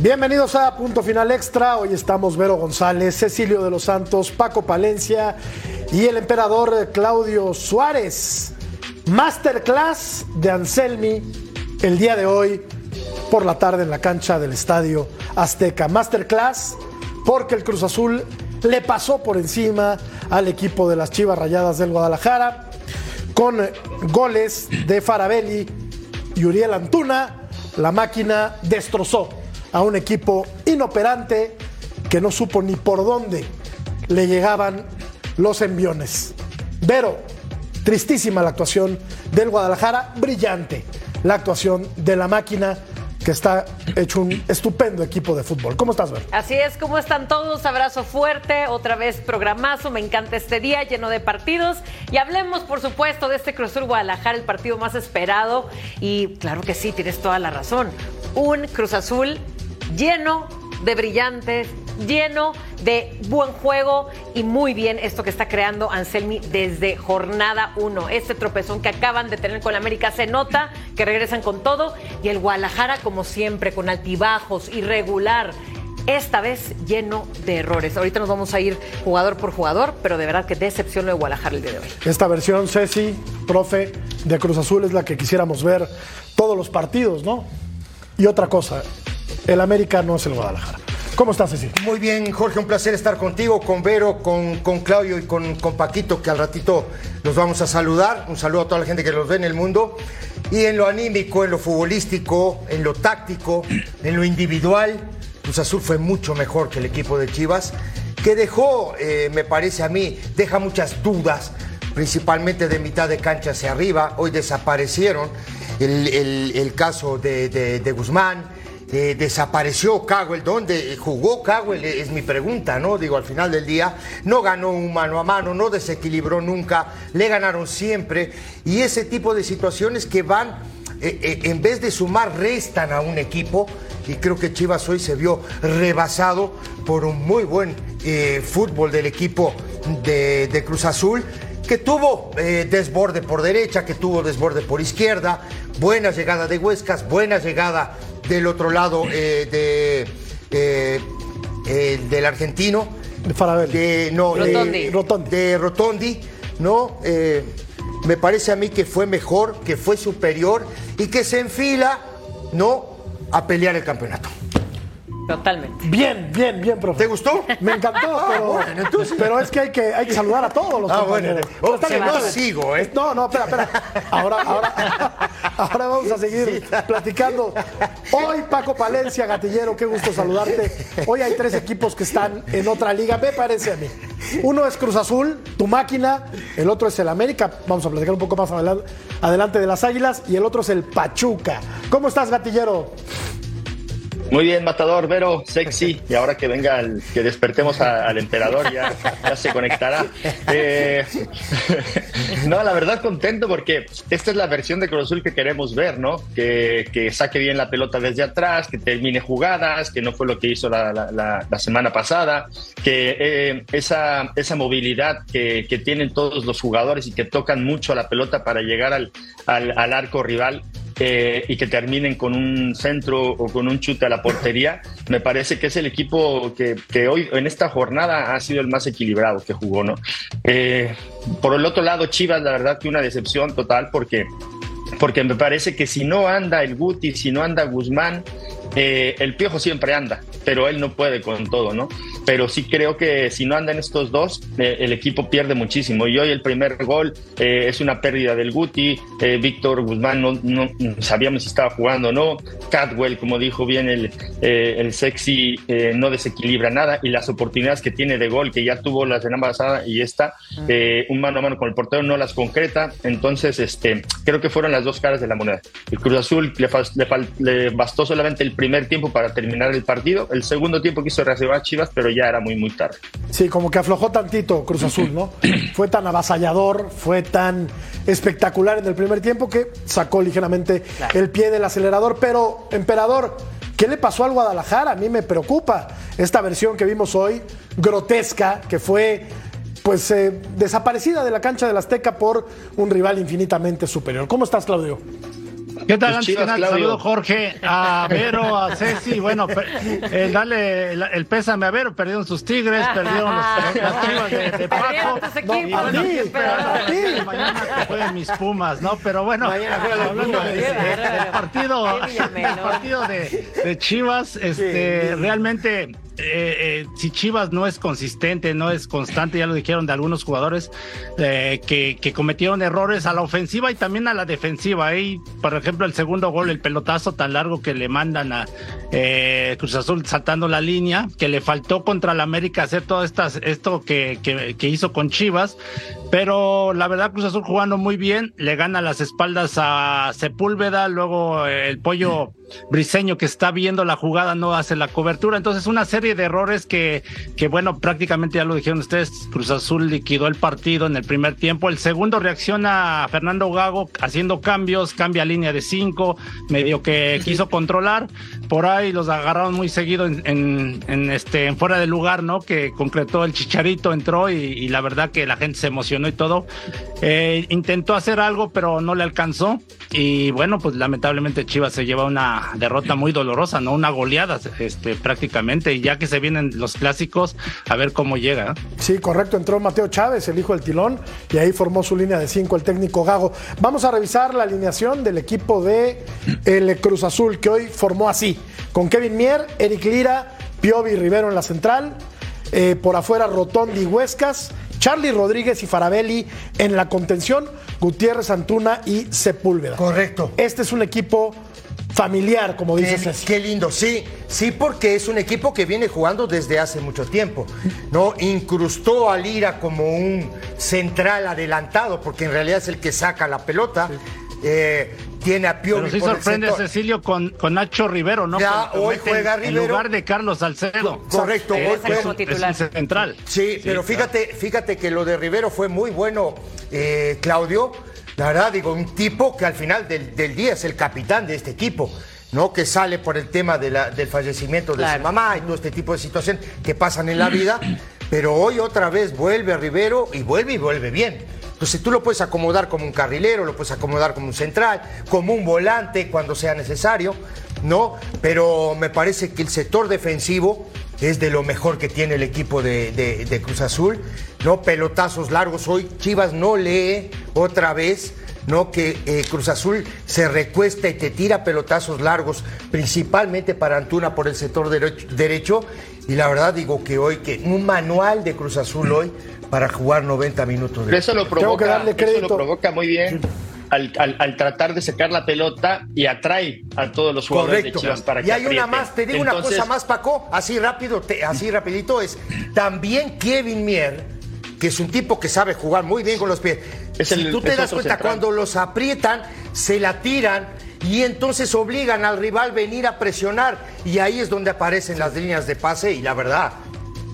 Bienvenidos a Punto Final Extra. Hoy estamos Vero González, Cecilio de los Santos, Paco Palencia y el emperador Claudio Suárez. Masterclass de Anselmi el día de hoy por la tarde en la cancha del Estadio Azteca. Masterclass porque el Cruz Azul le pasó por encima al equipo de las Chivas Rayadas del Guadalajara con goles de Farabelli y Uriel Antuna. La máquina destrozó a un equipo inoperante que no supo ni por dónde le llegaban los enviones. Pero, tristísima la actuación del Guadalajara, brillante la actuación de la máquina que está hecho un estupendo equipo de fútbol. ¿Cómo estás, Ver? Así es, ¿cómo están todos? Abrazo fuerte, otra vez programazo, me encanta este día lleno de partidos y hablemos, por supuesto, de este Cruz Azul Guadalajara, el partido más esperado y claro que sí, tienes toda la razón, un Cruz Azul lleno de brillantes, lleno de buen juego y muy bien esto que está creando Anselmi desde jornada 1. Este tropezón que acaban de tener con la América se nota que regresan con todo y el Guadalajara como siempre con altibajos, irregular. Esta vez lleno de errores. Ahorita nos vamos a ir jugador por jugador, pero de verdad que decepción lo de Guadalajara el día de hoy. Esta versión, Ceci, profe, de Cruz Azul es la que quisiéramos ver todos los partidos, ¿no? Y otra cosa, el América no es el Guadalajara. ¿Cómo estás, Ceci? Muy bien, Jorge, un placer estar contigo, con Vero, con, con Claudio y con, con, Paquito, que al ratito los vamos a saludar. Un saludo a toda la gente que los ve en el mundo. Y en lo anímico, en lo futbolístico, en lo táctico, en lo individual, Cruz Azul fue mucho mejor que el equipo de Chivas, que dejó, eh, me parece a mí, deja muchas dudas, principalmente de mitad de cancha hacia arriba. Hoy desaparecieron el, el, caso de, de Guzmán eh, desapareció Cowell, ¿dónde jugó Cowell? Es mi pregunta, ¿no? Digo, al final del día, no ganó un mano a mano, no desequilibró nunca, le ganaron siempre, y ese tipo de situaciones que van, eh, eh, en vez de sumar, restan a un equipo, y creo que Chivas hoy se vio rebasado por un muy buen fútbol del equipo de, Cruz Azul que tuvo eh, desborde por derecha, que tuvo desborde por izquierda, buena llegada de Huescas, buena llegada del otro lado eh, de, eh, eh, del argentino. De Farabel. De, no, Rotondi. De, Rotondi. De Rotondi, ¿no? Eh, me parece a mí que fue mejor, que fue superior y que se enfila, ¿no? A pelear el campeonato. Totalmente. Bien, bien, bien, profe. ¿Te gustó? Me encantó, Ah, pero, bueno, entonces- pero es que hay, que hay que saludar a todos los Ah, compañeros. bueno. Oh, no, sigo, ¿eh? No, no, espera, espera. Ahora, ahora, ahora vamos a seguir platicando. Hoy, Paco Palencia, gatillero, qué gusto saludarte. Hoy hay tres equipos que están en otra liga, me parece a mí. Uno es Cruz Azul, tu máquina, el otro es el América, vamos a platicar un poco más adelan- adelante de las Águilas, y el otro es el Pachuca. ¿Cómo estás, gatillero? Muy bien, Matador, Vero, sexy. Y ahora que venga, que despertemos al emperador, ya, se conectará. Eh, no, la verdad contento porque esta es la versión de Cruz Azul que queremos ver, ¿no? Que, que saque bien la pelota desde atrás, que termine jugadas, que no fue lo que hizo la, semana pasada, que eh, esa, esa movilidad que, tienen todos los jugadores y que tocan mucho la pelota para llegar al- al arco rival, eh, y que terminen con un centro o con un chute a la portería, me parece que es el equipo que, que hoy en esta jornada ha sido el más equilibrado que jugó, ¿no? Eh, por el otro lado, Chivas, la verdad que una decepción total porque porque me parece que si no anda el Guti, si no anda Guzmán, eh, el Piojo siempre anda, pero él no puede con todo, ¿no? Pero sí creo que si no andan estos dos, eh, el equipo pierde muchísimo. Y hoy el primer gol eh, es una pérdida del Guti, eh, Víctor Guzmán no, no, sabíamos si estaba jugando o no, Catwell, como dijo bien el, el sexy, no desequilibra nada y las oportunidades que tiene de gol, que ya tuvo la semana pasada y esta, un mano a mano con el portero no las concreta, entonces este, creo que fueron las dos caras de la moneda. El Cruz Azul le, le, bastó solamente el primer tiempo para terminar el partido, el segundo tiempo quiso reactivar Chivas, pero ya era muy, muy tarde. Sí, como que aflojó tantito Cruz Azul, ¿no? fue tan avasallador, fue tan espectacular en el primer tiempo que sacó ligeramente el pie del acelerador. Pero, emperador, ¿qué le pasó al Guadalajara? A mí me preocupa esta versión que vimos hoy, grotesca, que fue pues eh, desaparecida de la cancha del Azteca por un rival infinitamente superior. ¿Cómo estás, Claudio? ¿Qué tal? Antes saludo Jorge, a Vero, a Ceci. Bueno, eh, dale el, pésame a Vero. Perdieron sus Tigres, perdieron los, las chivas de, de Paco. mañana que jueguen mis Pumas, ¿no? Pero bueno, hablando del partido, el partido de, de Chivas, este, realmente eh, eh, si Chivas no es consistente, no es constante, ya lo dijeron de algunos jugadores eh, que, cometieron errores a la ofensiva y también a la defensiva. Ahí, por ejemplo, el segundo gol, el pelotazo tan largo que le mandan a Cruz Azul saltando la línea, que le faltó contra la América hacer todo estas, esto que hizo con Chivas. Pero la verdad, Cruz Azul jugando muy bien, le gana las espaldas a Sepúlveda, luego el pollo Briseño que está viendo la jugada no hace la cobertura. Entonces, una serie de errores que, que, bueno, prácticamente ya lo dijeron ustedes, Cruz Azul liquidó el partido en el primer tiempo. El segundo reacciona a Fernando Gago haciendo cambios, cambia línea de cinco, medio que quiso controlar. Por ahí los agarraron muy seguido en, este, en fuera de lugar, ¿no? Que concretó el chicharito, entró y, la verdad que la gente se emocionó y todo. Eh, intentó hacer algo, pero no le alcanzó. Y bueno, pues lamentablemente Chivas se lleva una derrota muy dolorosa, ¿no? Una goleada, este, prácticamente. Y ya que se vienen los clásicos, a ver cómo llega. Sí, correcto. Entró Mateo Chávez, el hijo del tilón, y ahí formó su línea de cinco el técnico Gago. Vamos a revisar la alineación del equipo de el Cruz Azul, que hoy formó así: con Kevin Mier, Eric Lira, Piovi Rivero en la central. Eh, por afuera Rotondi Huescas, Charlie Rodríguez y Farabelli en la contención, Gutiérrez Antuna y Sepúlveda. Correcto. Este es un equipo familiar, como dices. Qué, qué lindo, sí, sí, porque es un equipo que viene jugando desde hace mucho tiempo. ¿no? Incrustó a Lira como un central adelantado, porque en realidad es el que saca la pelota. Eh, tiene a Piovi. Pero sí sorprende Cecilio con, con Nacho Rivero, ¿no? Ya, hoy juega Rivero. En lugar de Carlos Salcedo. Correcto, hoy juega. central. Sí, pero fíjate, fíjate que lo de Rivero fue muy bueno, eh, Claudio. La verdad, digo, un tipo que al final del, día es el capitán de este equipo. ¿no? que sale por el tema de la, del fallecimiento de su mamá y todo este tipo de situaciones que pasan en la vida, pero hoy otra vez vuelve a Rivero y vuelve y vuelve bien. Entonces tú lo puedes acomodar como un carrilero, lo puedes acomodar como un central, como un volante cuando sea necesario, ¿no? Pero me parece que el sector defensivo es de lo mejor que tiene el equipo de, Cruz Azul, ¿no? Pelotazos largos. Hoy Chivas no lee otra vez. ¿no? Que eh, Cruz Azul se recuesta y te tira pelotazos largos, principalmente para Antuna por el sector derecho. Y la verdad digo que hoy, que un manual de Cruz Azul hoy para jugar 90 minutos. De... Eso lo provoca, eso lo provoca muy bien. Al, tratar de sacar la pelota y atrae a todos los jugadores de Chivas para que Y hay una más, te digo una cosa más, Paco, así rápido, así rapidito es. También Kevin Mier, que es un tipo que sabe jugar muy bien con los pies. si tú te das cuenta, cuando los aprietan, se la tiran y entonces obligan al rival a venir a presionar. Y ahí es donde aparecen las líneas de pase y la verdad,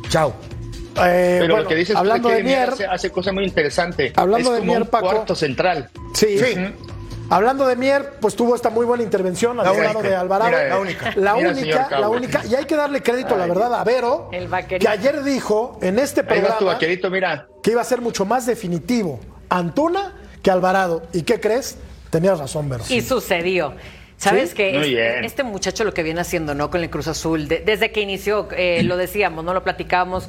chao. Eh, Pero lo que dices hablando de Mier, hace, cosas muy interesantes. Hablando de Mier, un cuarto central. Sí. sí. Hablando de Mier, pues tuvo esta muy buena intervención al lado de Alvarado. la única. La única, la única. Y hay que darle crédito, la verdad, a Vero, que ayer dijo en este programa mira. que iba a ser mucho más definitivo Antuna que Alvarado. ¿Y qué crees? Tenías razón, Vero. Y sucedió. Sabes que este, este, muchacho lo que viene haciendo, ¿no? Con el Cruz Azul, desde que inició, eh, lo decíamos, no lo platicábamos,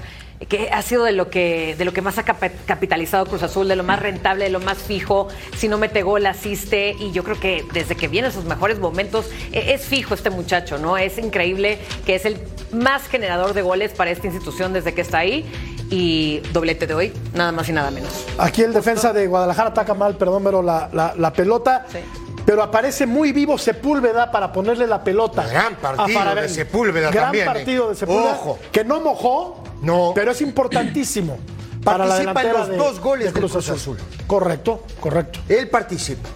que ha sido de lo que, de lo que más ha capitalizado Cruz Azul, de lo más rentable, de lo más fijo. Si no mete gol, asiste. Y yo creo que desde que viene sus mejores momentos, e, es fijo este muchacho, ¿no? Es increíble que es el más generador de goles para esta institución desde que está ahí y doblete de hoy, nada más y nada menos. Aquí el defensa de Guadalajara ataca mal, perdón, pero la, la, la pelota. Sí. Pero aparece muy vivo Sepúlveda para ponerle la pelota. Gran partido a Farabén. de Sepúlveda Gran también, partido eh. de Sepúlveda. Ojo. Que no mojó, No. pero es importantísimo. Para la Participa en los de- dos goles de del Cruz Cruz Azul. Azul. Correcto, correcto. Él participa.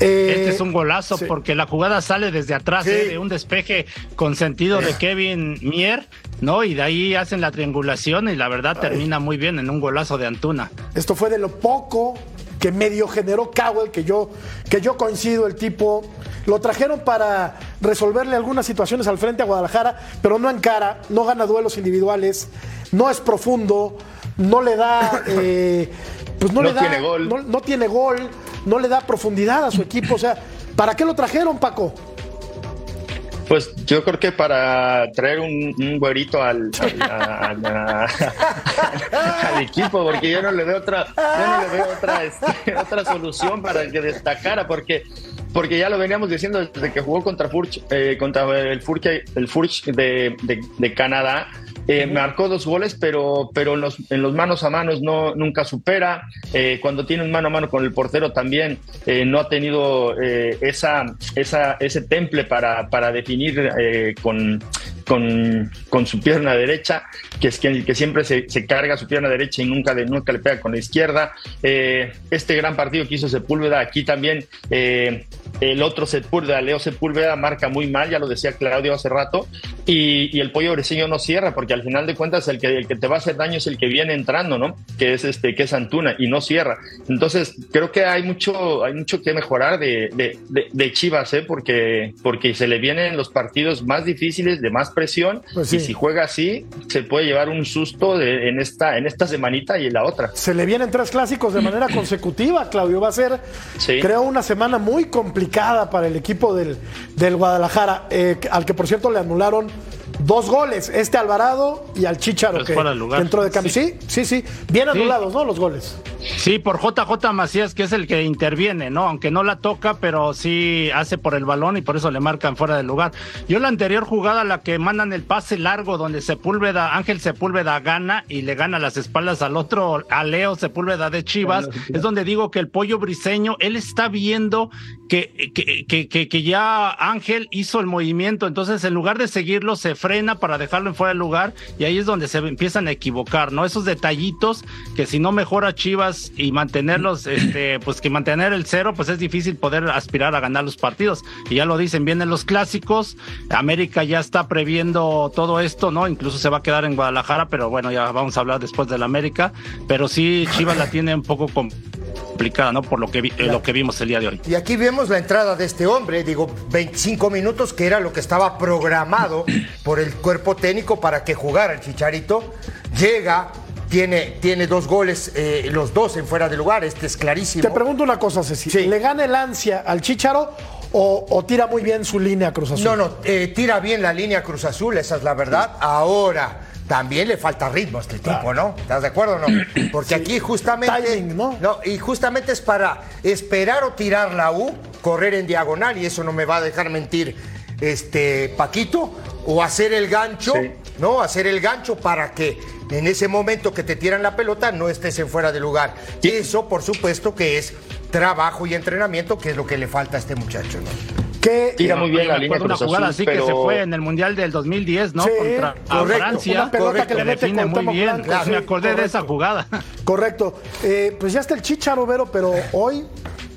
Eh, Este es un golazo sí. porque la jugada sale desde atrás, Sí. eh, de un despeje con sentido de Kevin Mier, ¿no? Y de ahí hacen la triangulación y la verdad termina muy bien en un golazo de Antuna. Esto fue de lo poco que medio generó Cowell, que yo, que yo coincido, el tipo. Lo trajeron para resolverle algunas situaciones al frente a Guadalajara, pero no encara, no gana duelos individuales, no es profundo, no le da. eh, pues no, No le da. tiene gol. No, no tiene gol, no le da profundidad a su equipo. O sea, ¿para qué lo trajeron, Paco? Pues yo creo que para traer un, un güerito al, al, equipo, porque yo no le veo otra, yo no le veo otra, este, otra solución para que destacara, porque, porque ya lo veníamos diciendo desde que jugó contra Furch, eh, contra el Furch, el Furch de- de Canadá. Eh, marcó dos goles, pero, pero en, los, en los manos a manos no, nunca supera. Eh, cuando tiene un mano a mano con el portero también eh, no ha tenido eh, esa, esa, ese temple para, para definir con, con, con su pierna derecha, que es que, que siempre se, se carga su pierna derecha y nunca, nunca le pega con la izquierda. Eh, este gran partido que hizo Sepúlveda, aquí también eh, el otro Sepúlveda, Leo Sepúlveda, marca muy mal, ya lo decía Claudio hace rato, y, y el pollo breseño no cierra, porque al final de cuentas el que, el que te va a hacer daño es el que viene entrando, ¿no? Que es este, que es Antuna, y no cierra. Entonces, creo que hay mucho, hay mucho que mejorar de, de, de- de Chivas, ¿eh? Porque, porque se le vienen los partidos más difíciles, de más presión, Pues sí. y si juega así, se puede llevar un susto de- en, esta, en esta semanita y en la otra. Se le vienen tres clásicos de manera consecutiva, Claudio. Va a ser, Sí. creo, una semana muy complicada para el equipo del, del Guadalajara, eh, al que por cierto le anularon dos goles, este Alvarado y al Chicharo, Pues que, fuera lugar. que entró de cambio. Sí, sí, sí. Bien Sí. anulados, ¿no? Los goles. Sí, por JJ Macías, que es el que interviene, ¿no? Aunque no la toca, pero sí hace por el balón y por eso le marcan fuera del lugar. Yo la anterior jugada, la que mandan el pase largo, donde Sepúlveda, Ángel Sepúlveda gana y le gana las espaldas al otro, a Leo Sepúlveda de Chivas, es donde digo que el pollo briseño, él está viendo que, que, que, que, que ya Ángel hizo el movimiento, entonces en lugar de seguirlo, se frena para dejarlo en fuera del lugar y ahí es donde se empiezan a equivocar, ¿no? Esos detallitos que si no mejora Chivas y mantenerlos, este, pues que mantener el cero, pues es difícil poder aspirar a ganar los partidos. Y ya lo dicen, vienen los clásicos, América ya está previendo todo esto, ¿no? Incluso se va a quedar en Guadalajara, pero bueno, ya vamos a hablar después del América, pero sí Chivas la tiene un poco complicada, ¿no? Por lo que, vi- eh, lo que vimos el día de hoy. Y aquí vemos la entrada de este hombre, digo, 25 minutos, que era lo que estaba programado por el cuerpo técnico para que jugara el Chicharito. Llega, tiene, tiene dos goles, eh, los dos en fuera de lugar, este es clarísimo. Te pregunto una cosa, Ceci. Sí. ¿Le gana el ansia al Chicharo o, o tira muy bien su línea Cruz Azul? No, no, eh, tira bien la línea Cruz Azul, esa es la verdad. Ahora, también le falta ritmo a este tipo, ¿no? ¿Estás de acuerdo o no? Porque aquí justamente. Timing, ¿no? y justamente es para esperar o tirar la U, correr en diagonal, y eso no me va a dejar mentir este Paquito, o hacer el gancho, Sí. ¿no? Hacer el gancho para que en ese momento que te tiran la pelota no estés en fuera de lugar. Eso, por supuesto, que es trabajo y entrenamiento, que es lo que le falta a este muchacho, ¿no? Que, Tira muy bien la línea Cruz una jugada así que se fue en el Mundial del 2010, ¿no? Sí, Contra correcto. Francia. Una pelota correcto. que le mete define muy bien. Blanco, sí, me acordé de esa jugada. Correcto. Eh, pues ya está el Chicharo, Vero, pero hoy,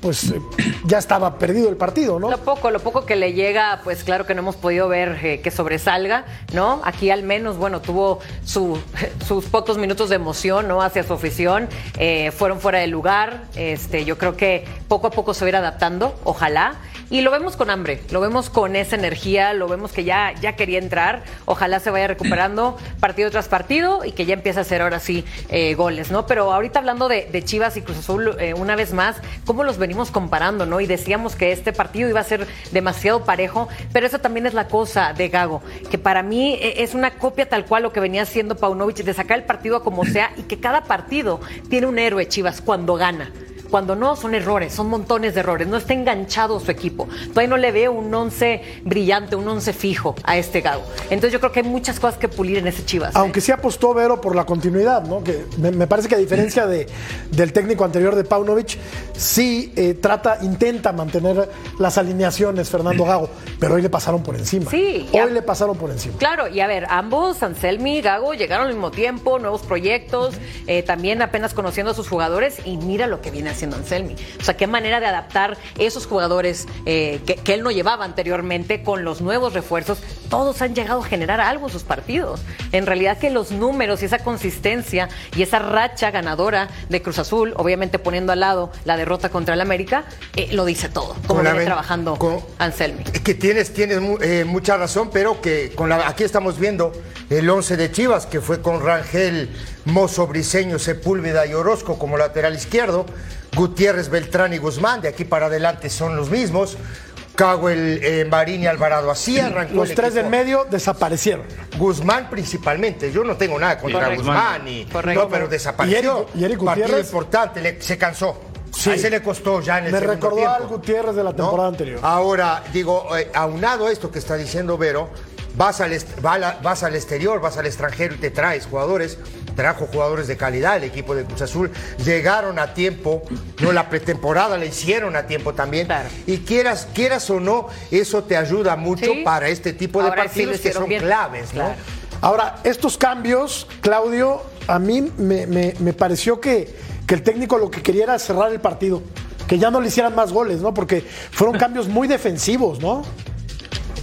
pues eh, ya estaba perdido el partido, ¿no? Lo poco, lo poco que le llega, pues claro que no hemos podido ver eh, que sobresalga, ¿no? Aquí al menos, bueno, tuvo su- sus pocos minutos de emoción, ¿no? Hacia su afición, eh, fueron fuera de lugar, este, yo creo que poco a poco se va a ir adaptando, ojalá. Y lo vemos con hambre, lo vemos con esa energía, lo vemos que ya, ya quería entrar, ojalá se vaya recuperando partido tras partido y que ya empiece a hacer ahora sí eh, goles, ¿no? Pero ahorita hablando de, de Chivas y Cruz Azul, eh, una vez más, ¿cómo los venimos comparando, no? Y decíamos que este partido iba a ser demasiado parejo, pero eso también es la cosa de Gago, que para mí eh, es una copia tal cual lo que venía haciendo Paunovic, de sacar el partido a como sea y que cada partido tiene un héroe Chivas cuando gana Cuando no, son errores, son montones de errores. No está enganchado su equipo. Todavía no le veo un once brillante, un once fijo a este Gago. Entonces yo creo que hay muchas cosas que pulir en ese Chivas. ¿eh? Aunque sí apostó Vero por la continuidad, ¿no? Que me, parece que a diferencia de, del técnico anterior de Paunovic, sí eh, trata, intenta mantener las alineaciones Fernando Gago, pero hoy le pasaron por encima. Sí. Hoy le pasaron por encima. Claro, y a ver, ambos, Anselmi y Gago, llegaron al mismo tiempo, nuevos proyectos, eh, también apenas conociendo a sus jugadores, y mira lo que viene haciendo Anselmi. O sea, qué manera de adaptar esos jugadores que, que él no llevaba anteriormente con los nuevos refuerzos. Todos han llegado a generar algo en sus partidos. En realidad que los números y esa consistencia y esa racha ganadora de Cruz Azul, obviamente poniendo al lado la derrota contra el América, eh, lo dice todo, como viene trabajando Anselmi. Que tienes, tienes eh, mucha razón, pero que con la, aquí estamos viendo el 11 de Chivas, que fue con Rangel, Mozo, Briseño, Sepúlveda y Orozco como lateral izquierdo, Gutiérrez, Beltrán y Guzmán, de aquí para adelante son los mismos. Cago el eh, Marín y Alvarado. Así arrancó. Los tres del medio desaparecieron. Guzmán principalmente. Yo no tengo nada contra Guzmán. Y, no, pero desapareció. ¿Y Eric, Partido importante, se cansó. Sí. se le costó ya en el Me recordó al Gutiérrez de la temporada anterior. Ahora, digo, eh, aunado a esto que está diciendo Vero, vas al, vas al exterior, vas al extranjero y te traes jugadores trajo jugadores de calidad el equipo de Cruz Azul, llegaron a tiempo, no la pretemporada la hicieron a tiempo también. Y quieras, quieras o no, eso te ayuda mucho para este tipo de partidos que son claves, ¿no? Ahora, estos cambios, Claudio, a mí me, pareció que, que el técnico lo que quería era cerrar el partido, que ya no le hicieran más goles, ¿no? Porque fueron cambios muy defensivos, ¿no?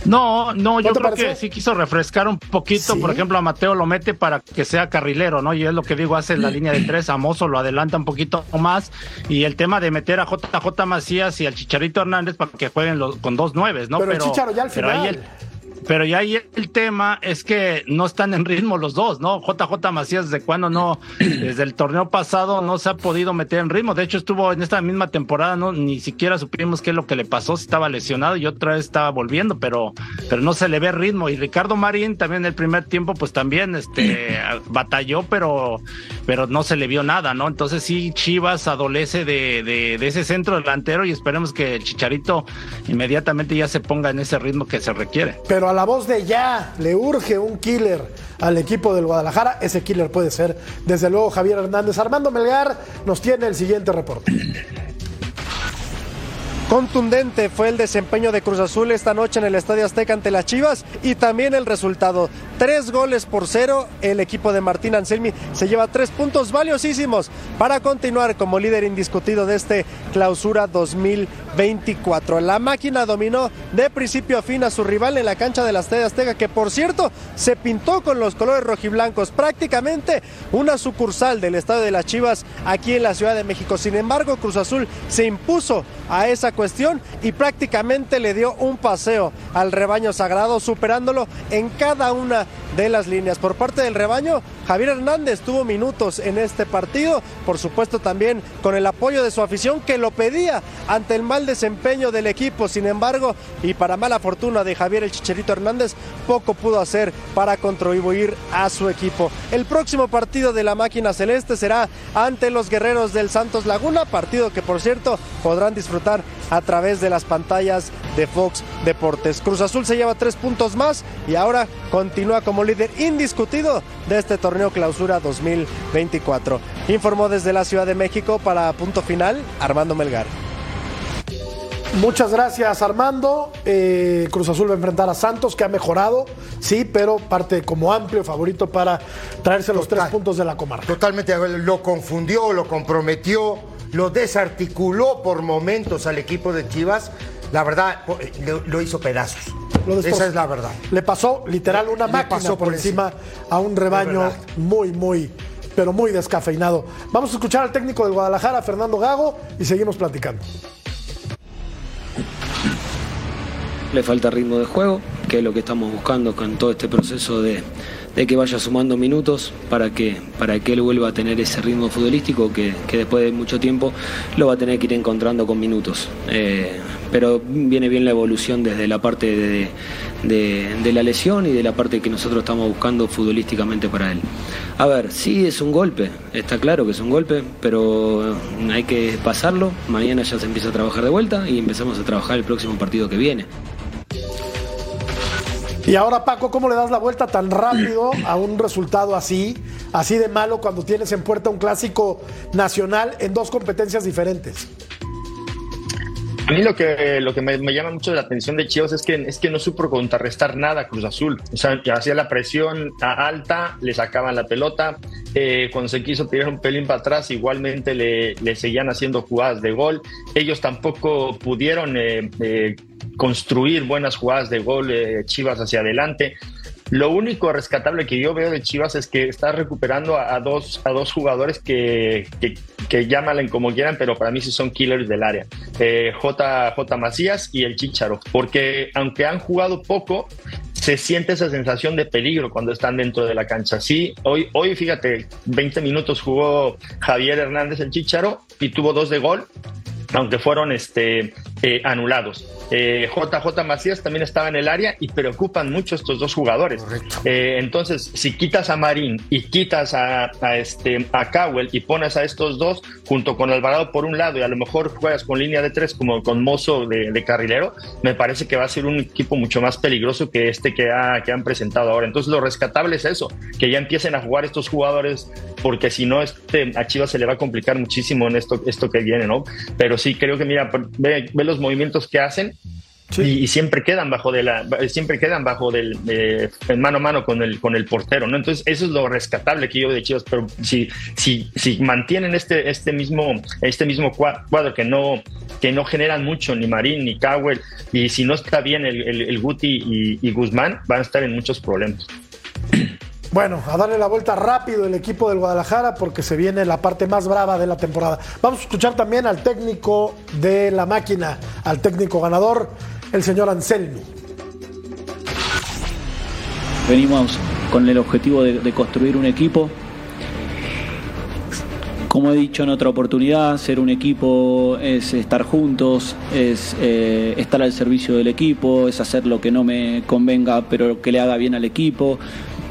No, no, yo creo que sí quiso refrescar un poquito. Por ejemplo, a Mateo lo mete para que sea carrilero, ¿no? Y es lo que digo, hace la línea de tres. A Mozo lo adelanta un poquito más. Y el tema de meter a JJ Macías y al Chicharito Hernández para que jueguen con dos nueves, ¿no? Pero, el Chicharo ya al final. Pero ya ahí el tema es que no están en ritmo los dos, ¿no? JJ Macías, desde cuando no, desde el torneo pasado no se ha podido meter en ritmo. De hecho, estuvo en esta misma temporada, no, ni siquiera supimos qué es lo que le pasó, si estaba lesionado y otra vez estaba volviendo, pero, pero no se le ve ritmo. Y Ricardo Marín también en el primer tiempo, pues también este batalló, pero, pero no se le vio nada, ¿no? Entonces sí, Chivas adolece de, de, de ese centro delantero y esperemos que el Chicharito inmediatamente ya se ponga en ese ritmo que se requiere. Pero a la voz de ya le urge un killer al equipo del Guadalajara. Ese killer puede ser, desde luego, Javier Hernández. Armando Melgar nos tiene el siguiente reporte. Contundente fue el desempeño de Cruz Azul esta noche en el Estadio Azteca ante las Chivas y también el resultado. Tres goles por cero. El equipo de Martín Anselmi se lleva tres puntos valiosísimos para continuar como líder indiscutido de este clausura 2024. La máquina dominó de principio a fin a su rival en la cancha del Estadio Azteca, que por cierto se pintó con los colores rojiblancos, prácticamente una sucursal del Estadio de las Chivas aquí en la Ciudad de México. Sin embargo, Cruz Azul se impuso a esa cuestión y prácticamente le dio un paseo al rebaño sagrado, superándolo en cada una de las líneas. Por parte del rebaño, Javier Hernández tuvo minutos en este partido, por supuesto también con el apoyo de su afición que lo pedía ante el mal desempeño del equipo. Sin embargo, y para mala fortuna de Javier el Chicherito Hernández, poco pudo hacer para contribuir a su equipo. El próximo partido de la máquina celeste será ante los guerreros del Santos Laguna, partido que por cierto podrán disfrutar a través de las pantallas de Fox Deportes. Cruz Azul se lleva tres puntos más y ahora continúa como líder indiscutido de este torneo Clausura 2024. Informó desde la Ciudad de México para punto final Armando Melgar. Muchas gracias Armando. Eh, Cruz Azul va a enfrentar a Santos, que ha mejorado, sí, pero parte como amplio favorito para traerse los tres puntos de la comarca. Totalmente, lo confundió, lo comprometió, lo desarticuló por momentos al equipo de Chivas. La verdad, lo, hizo pedazos. Esa es la verdad. Le pasó literal una máquina por, encima a un rebaño muy, muy, pero muy descafeinado. Vamos a escuchar al técnico del Guadalajara, Fernando Gago, y seguimos platicando. Le falta ritmo de juego, que es lo que estamos buscando con todo este proceso de, de que vaya sumando minutos para que, para que él vuelva a tener ese ritmo futbolístico que, después de mucho tiempo lo va a tener que ir encontrando con minutos. Eh, pero viene bien la evolución desde la parte de, la lesión y de la parte que nosotros estamos buscando futbolísticamente para él. A ver, sí es un golpe, está claro que es un golpe, pero hay que pasarlo. Mañana ya se empieza a trabajar de vuelta y empezamos a trabajar el próximo partido que viene. Y ahora, Paco, ¿cómo le das la vuelta tan rápido a un resultado así, así de malo, cuando tienes en puerta un clásico nacional en dos competencias diferentes? A mí lo que, lo que me, llama mucho la atención de Chivas es que, es que no supo contrarrestar nada a Cruz Azul. O sea, hacía la presión alta, le sacaban la pelota. Eh, cuando se quiso tirar un pelín para atrás, igualmente le, le seguían haciendo jugadas de gol. Ellos tampoco pudieron eh, eh, construir buenas jugadas de gol Chivas hacia adelante. Lo único rescatable que yo veo de Chivas es que está recuperando a, dos, a dos jugadores que, que, que como quieran, pero para mí sí son killers del área. Eh, J, J. Macías y el Chicharo. Porque aunque han jugado poco, se siente esa sensación de peligro cuando están dentro de la cancha. Sí, hoy, hoy fíjate, 20 minutos jugó Javier Hernández el Chicharo y tuvo dos de gol aunque fueron este, eh, anulados. Eh, JJ Macías también estaba en el área y preocupan mucho estos dos jugadores. Eh, entonces, si quitas a Marín y quitas a, este, a Cowell y pones a estos dos junto con Alvarado por un lado y a lo mejor juegas con línea de tres como con Mozo de, carrilero, me parece que va a ser un equipo mucho más peligroso que este que, ha, que han presentado ahora. Entonces, lo rescatable es eso, que ya empiecen a jugar estos jugadores, porque si no, este, a Chivas se le va a complicar muchísimo en esto, esto que viene, ¿no? Pero sí creo que, mira, ve, los movimientos que hacen y, siempre quedan bajo de la siempre quedan bajo del mano a mano con el con el portero no entonces eso es lo rescatable que yo de Chivas pero si si si mantienen este este mismo este mismo cuadro que no que no generan mucho ni Marín ni Cowell y si no está bien el, el, Guti y, y Guzmán van a estar en muchos problemas bueno, a darle la vuelta rápido el equipo del Guadalajara porque se viene la parte más brava de la temporada. Vamos a escuchar también al técnico de la máquina, al técnico ganador, el señor Anselmi. Venimos con el objetivo de, construir un equipo. Como he dicho en otra oportunidad, ser un equipo es estar juntos, es eh, estar al servicio del equipo, es hacer lo que no me convenga pero que le haga bien al equipo,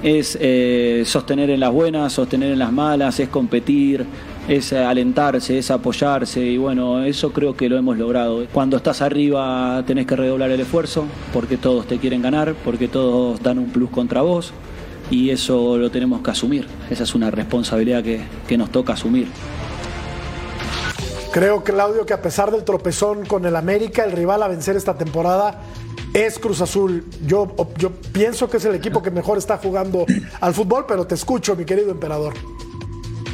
es eh, sostener en las buenas, sostener en las malas, es competir, es alentarse, es apoyarse y bueno, eso creo que lo hemos logrado. Cuando estás arriba tenés que redoblar el esfuerzo porque todos te quieren ganar, porque todos dan un plus contra vos y eso lo tenemos que asumir. Esa es una responsabilidad que, que nos toca asumir. Creo, Claudio, que a pesar del tropezón con el América, el rival a vencer esta temporada es Cruz Azul. Yo, yo pienso que es el equipo que mejor está jugando al fútbol, pero te escucho, mi querido emperador.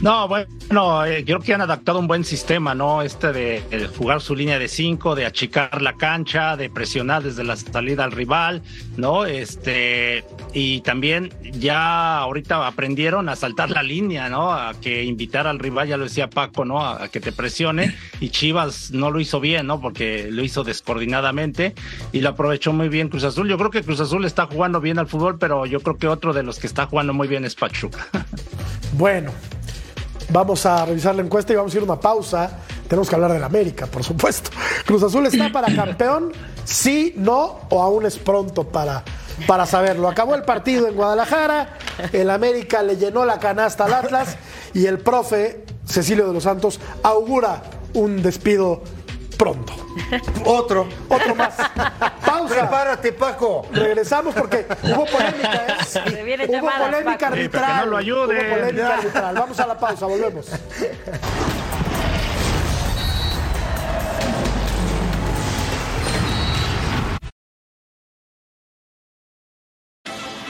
No, bueno, eh, creo que han adaptado un buen sistema, ¿no? Este de, jugar su línea de cinco, de achicar la cancha, de presionar desde la salida al rival, ¿no? Este, y también ya ahorita aprendieron a saltar la línea, ¿no? A que invitar al rival, ya lo decía Paco, ¿no? A, que te presione. Y Chivas no lo hizo bien, ¿no? Porque lo hizo descoordinadamente y lo aprovechó muy bien Cruz Azul. Yo creo que Cruz Azul está jugando bien al fútbol, pero yo creo que otro de los que está jugando muy bien es Pachuca. Bueno, Vamos a revisar la encuesta y vamos a ir a una pausa. Tenemos que hablar del América, por supuesto. Cruz Azul está para campeón, sí, no, o aún es pronto para, para saberlo. Acabó el partido en Guadalajara, el América le llenó la canasta al Atlas y el profe Cecilio de los Santos augura un despido pronto. Otro. Otro más. Pausa. Prepárate, Paco. Regresamos porque hubo polémica, ¿eh? Hubo polémica arbitral. no lo ayude. Hubo polémica arbitral. Vamos a la pausa, volvemos.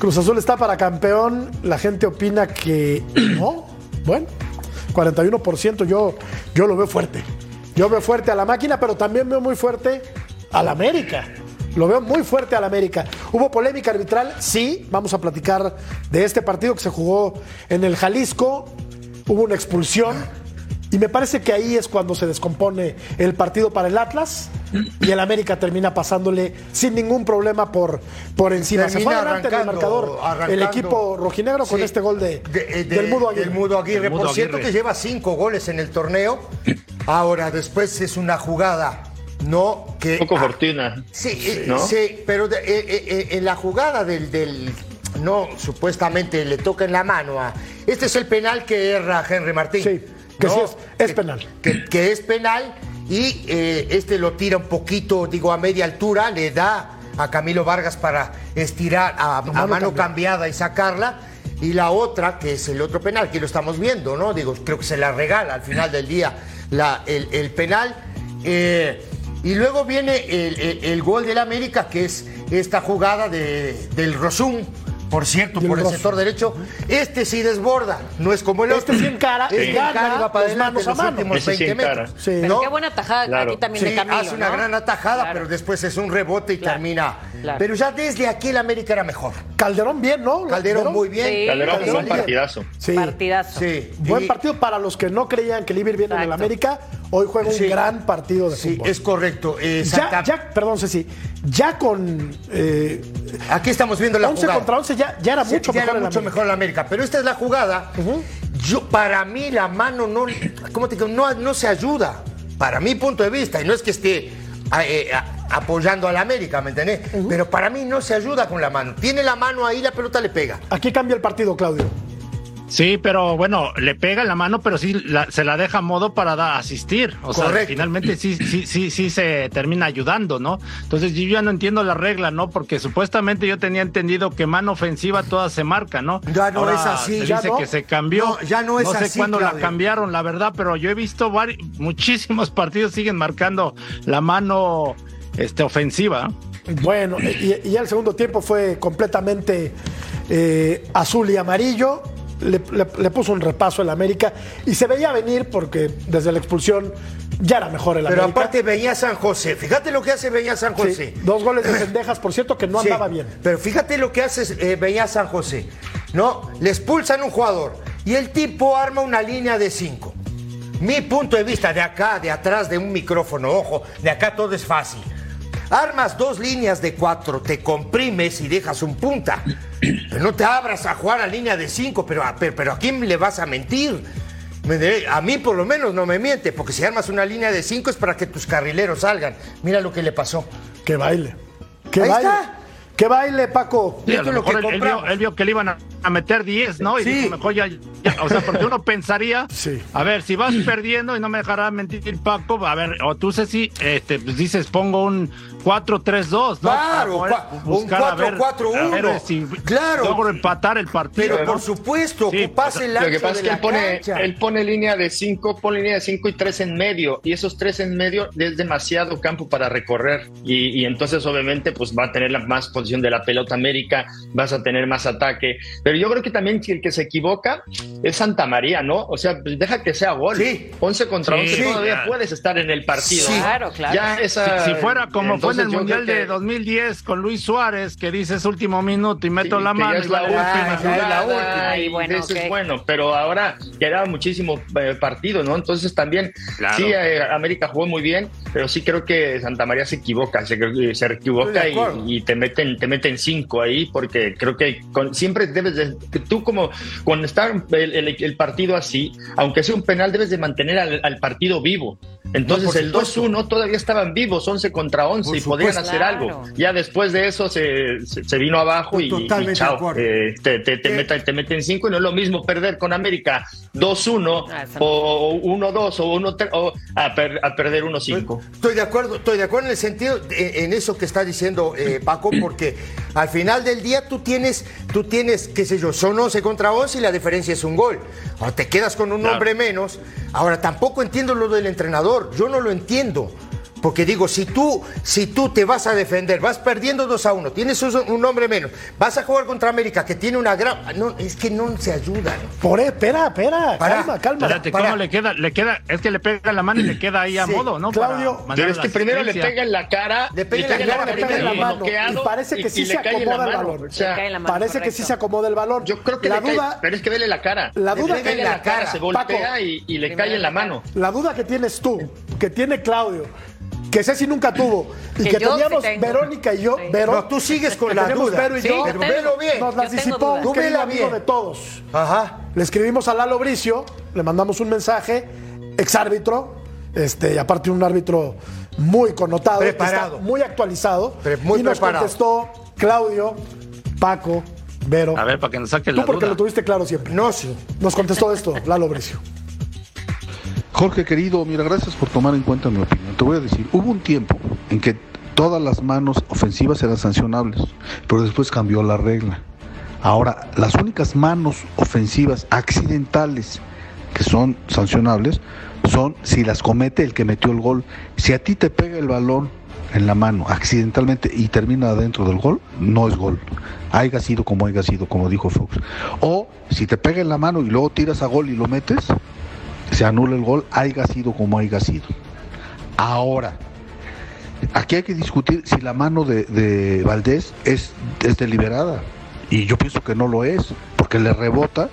Cruz Azul está para campeón. La gente opina que no. Bueno, 41% yo, yo lo veo fuerte. Yo veo fuerte a la máquina, pero también veo muy fuerte a la América. Lo veo muy fuerte a la América. ¿Hubo polémica arbitral? Sí. Vamos a platicar de este partido que se jugó en el Jalisco. Hubo una expulsión. Y me parece que ahí es cuando se descompone el partido para el Atlas y el América termina pasándole sin ningún problema por, por encima. se fue Termina adelante en el arrancando, marcador el equipo rojinegro con Sí. este gol de, De- de- del Mudo Aguirre. del Mudo Aguirre. Mudo Por cierto Aguirre. que lleva cinco goles en el torneo. Ahora, después es una jugada, ¿no? Que, Poco ah, fortuna. Sí, eh, ¿no? sí, pero de- eh, eh, en la jugada del, del- No, supuestamente le toca en la mano a... Este es el penal que erra Henry Martín. Sí, que ¿no? sí es- es Que- penal. Que, que es penal y eh, este lo tira un poquito, digo, a media altura, le da a Camilo Vargas para estirar a, a mano, cambiada y sacarla. Y la otra, que es el otro penal, que lo estamos viendo, ¿no? Digo, creo que se la regala al final del día la, el, el penal. Eh, y luego viene el, el- el gol del América, que es esta jugada de, del Rosum, por cierto, por el sector derecho. Este sí desborda, no es como el Este otro. sí encara, Este gana encara y va para adelante manos a los mano. últimos sí 20 encara. metros. Sí. Pero ¿no? qué buena tajada Claro. aquí también Sí, de Camilo. hace una ¿no? gran atajada, Claro. pero después es un rebote y Claro, termina. claro. Pero ya desde aquí el América era mejor. Calderón bien, ¿no? Calderón muy bien. Sí. Calderón jugó un Calderón partidazo. Sí. Partidazo. Sí. Buen partido para los que no creían que el ir bien en el. América. Hoy juega un Sí. gran partido de Sí, fútbol. es correcto. eh, ya, ya, perdón, Ceci, ya con eh, Aquí estamos viendo la 11 jugada. contra 11 ya, ya era Sí, mucho ya mejor era mucho mejor el América. Pero esta es la jugada. Yo, para mí la mano no, ¿cómo te digo? No, no se ayuda. Para mi punto de vista. Y no es que esté a- eh, a- apoyando al América, ¿me entendés? Pero para mí no se ayuda con la mano. Tiene la mano ahí, la pelota le pega. Aquí cambia el partido, Claudio. Sí, pero bueno, le pega en la mano, pero sí la- se la deja a modo para da- asistir. O sea, Correcto. finalmente sí, sí, sí, sí se termina ayudando, ¿no? Entonces yo ya no entiendo la regla, ¿no? Porque supuestamente yo tenía entendido que mano ofensiva toda se marca, ¿no? Ya no Ahora es así, Se ya dice no. que se cambió. No, ya no es sé así, cuándo la cambiaron, la verdad, pero yo he visto muchísimos partidos siguen marcando la mano este, ofensiva. Bueno, y, y el segundo tiempo fue completamente eh, azul y amarillo. Le, le- le puso un repaso el América y se veía venir porque desde la expulsión ya era mejor el Pero América. aparte venía San José. Fíjate lo que hace Beñá San Sí, José. dos goles de pendejas, por cierto, que no Sí, andaba bien. Pero fíjate lo que hace eh, Beñá San José. ¿No? Le expulsan un jugador y el tipo arma una línea de cinco. Mi punto de vista, de acá, de atrás de un micrófono, ojo, de acá todo es fácil. Armas dos líneas de cuatro, te comprimes y dejas un punta. Pero no te abras a jugar a línea de cinco, pero a, pero, pero ¿a quién le vas a mentir? A mí por lo menos no me miente, porque si armas una línea de cinco es para que tus carrileros salgan. Mira lo que le pasó. Que baile. Que Ahí baile. está. Que baile, Paco. Sí, a Esto lo que él, él vio, compramos. él vio que le iban a, a meter 10, ¿no? Y Sí. dijo, mejor ya, ya, O sea, porque uno pensaría, Sí. a ver, si vas perdiendo y no me dejará mentir Paco, a ver, o tú, Ceci, este, pues dices, pongo un 4-3-2, ¿no? Claro, un buscar a ver- 4-4-1. a ver si Claro. logro empatar el partido. Pero ¿no? por supuesto, Sí, ocupas el Lo ancho que pasa es que él pone, él pone línea de cinco, pone línea de cinco y tres en medio, y esos tres en medio es demasiado campo para recorrer, y, y entonces obviamente pues va a tener la más posición de la pelota América, vas a tener más ataque, pero yo creo que también que el que se equivoca es Santa María, ¿no? O sea, pues deja que sea gol, Sí. 11 contra Sí, 11 sí. todavía puedes estar en el partido. Sí. Claro, claro. Ya esa, Si, si fuera como fue en el Mundial creo de que- 2010 con Luis Suárez, que dices último minuto y meto Sí, la que mano es la última es la última. Y bueno, eso ok. es bueno, pero ahora queda muchísimo eh, partido, ¿no? Entonces también, Claro. sí, eh, América jugó muy bien, pero sí creo que Santa María se equivoca, se, se equivoca de y, te meten te meten cinco ahí, porque creo que con- siempre debes de, que tú como cuando está el, el- el partido así, aunque sea un penal, debes de mantener al, al partido vivo. Entonces el supuesto. 2-1 todavía estaban vivos, 11 contra 11 Por y podían hacer Claro. algo. Ya después de eso se, se, se vino abajo y, chao. Eh, te, te, te, Eh, meten, te meten cinco y no es lo mismo perder con América 2-1 Ah, o 1-2 o 1-3 o a, per- a perder 1-5. Estoy de acuerdo, estoy de acuerdo en el sentido de- en eso que está diciendo eh, Paco, porque al final del día tú tienes, tú tienes, qué sé yo, son 11 contra 11 y la diferencia es un gol. Ahora te quedas con un Claro. hombre menos. Ahora tampoco entiendo lo del entrenador, yo no lo entiendo. Porque digo, si tú, si tú te vas a defender, vas perdiendo 2 a 1, tienes un, hombre menos, vas a jugar contra América, que tiene una gran. No, es que no se ayudan. Por espera, espera, Para. calma, calma. Espérate, para. ¿cómo le queda? Le queda, es que le pega la mano y le queda ahí a Sí, modo, ¿no? Claudio, Pero es la que primero le pega en la cara, Le pega en la cara, le pega en la y mano, y parece que sí le se acomoda el. O sea, Le mano, Parece que sí se acomoda el balón. yo creo que la le cae, duda, pero es que vele la cara. La Le duda pega que- en la cara, se y, y le cae en la mano. la duda que tienes tú, que tiene Claudio, que Ceci nunca tuvo, y Que que, sí teníamos tengo. Verónica y yo, Sí. Vero, No, tú sigues con que la duda. Vero y Sí, yo, yo Pero tengo- velo bien. nos las disipó Tú amigo bien. de todos. Ajá. Le escribimos a Lalo Bricio, le mandamos un mensaje, exárbitro, este, y aparte un árbitro muy connotado, que Preparado. está muy actualizado, Pre- muy y nos preparado. contestó Claudio, Paco, Vero. A ver, para que nos saque Tú la porque duda. lo tuviste claro siempre. No, sí. Nos contestó esto, Lalo Bricio. Jorge querido, mira, gracias por tomar en cuenta mi opinión. Te voy a decir, hubo un tiempo en que todas las manos ofensivas eran sancionables, pero después cambió la regla. Ahora, las únicas manos ofensivas accidentales que son sancionables son si las comete el que metió el gol. Si a ti te pega el balón en la mano accidentalmente y termina dentro del gol, no es gol. Haiga sido como haya sido, como dijo Fox. O si te pega en la mano y luego tiras a gol y lo metes, se anula el gol, haya sido como haya sido. Ahora, aquí hay que discutir si la mano de, Valdés es, deliberada. Y yo pienso que no lo es, porque le rebota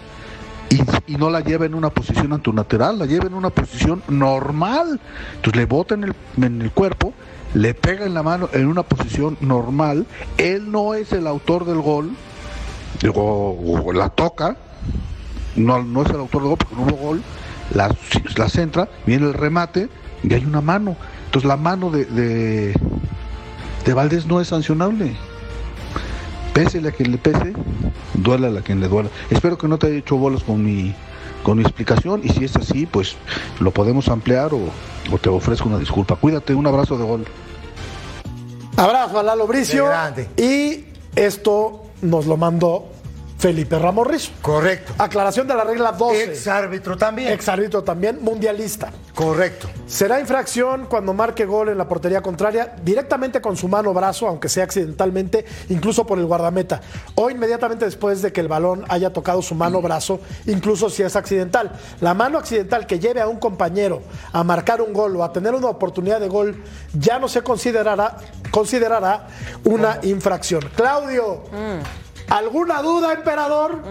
y, no la lleva en una posición antinatural, la lleva en una posición normal. Entonces le bota en el, en el cuerpo, le pega en la mano en una posición normal. Él no es el autor del gol, o la toca, no, no es el autor del gol porque no hubo gol, la, la centra, viene el remate y hay una mano. Entonces la mano de, de, de Valdés no es sancionable. Pésele a quien le pese, duela a quien le duela. Espero que no te haya hecho bolas con mi, con mi explicación y si es así, pues lo podemos ampliar o, o te ofrezco una disculpa. Cuídate, un abrazo de gol. Abrazo a Lalo Bricio. Y esto nos lo mandó Felipe Ramos Rizo. Correcto. Aclaración de la regla 12. Ex árbitro también. Ex árbitro también, mundialista. Correcto. Será infracción cuando marque gol en la portería contraria directamente con su mano o brazo, aunque sea accidentalmente, incluso por el guardameta. O inmediatamente después de que el balón haya tocado su mano o brazo, incluso si es accidental. La mano accidental que lleve a un compañero a marcar un gol o a tener una oportunidad de gol ya no se considerará, considerará una infracción. Claudio, ¿alguna duda, emperador?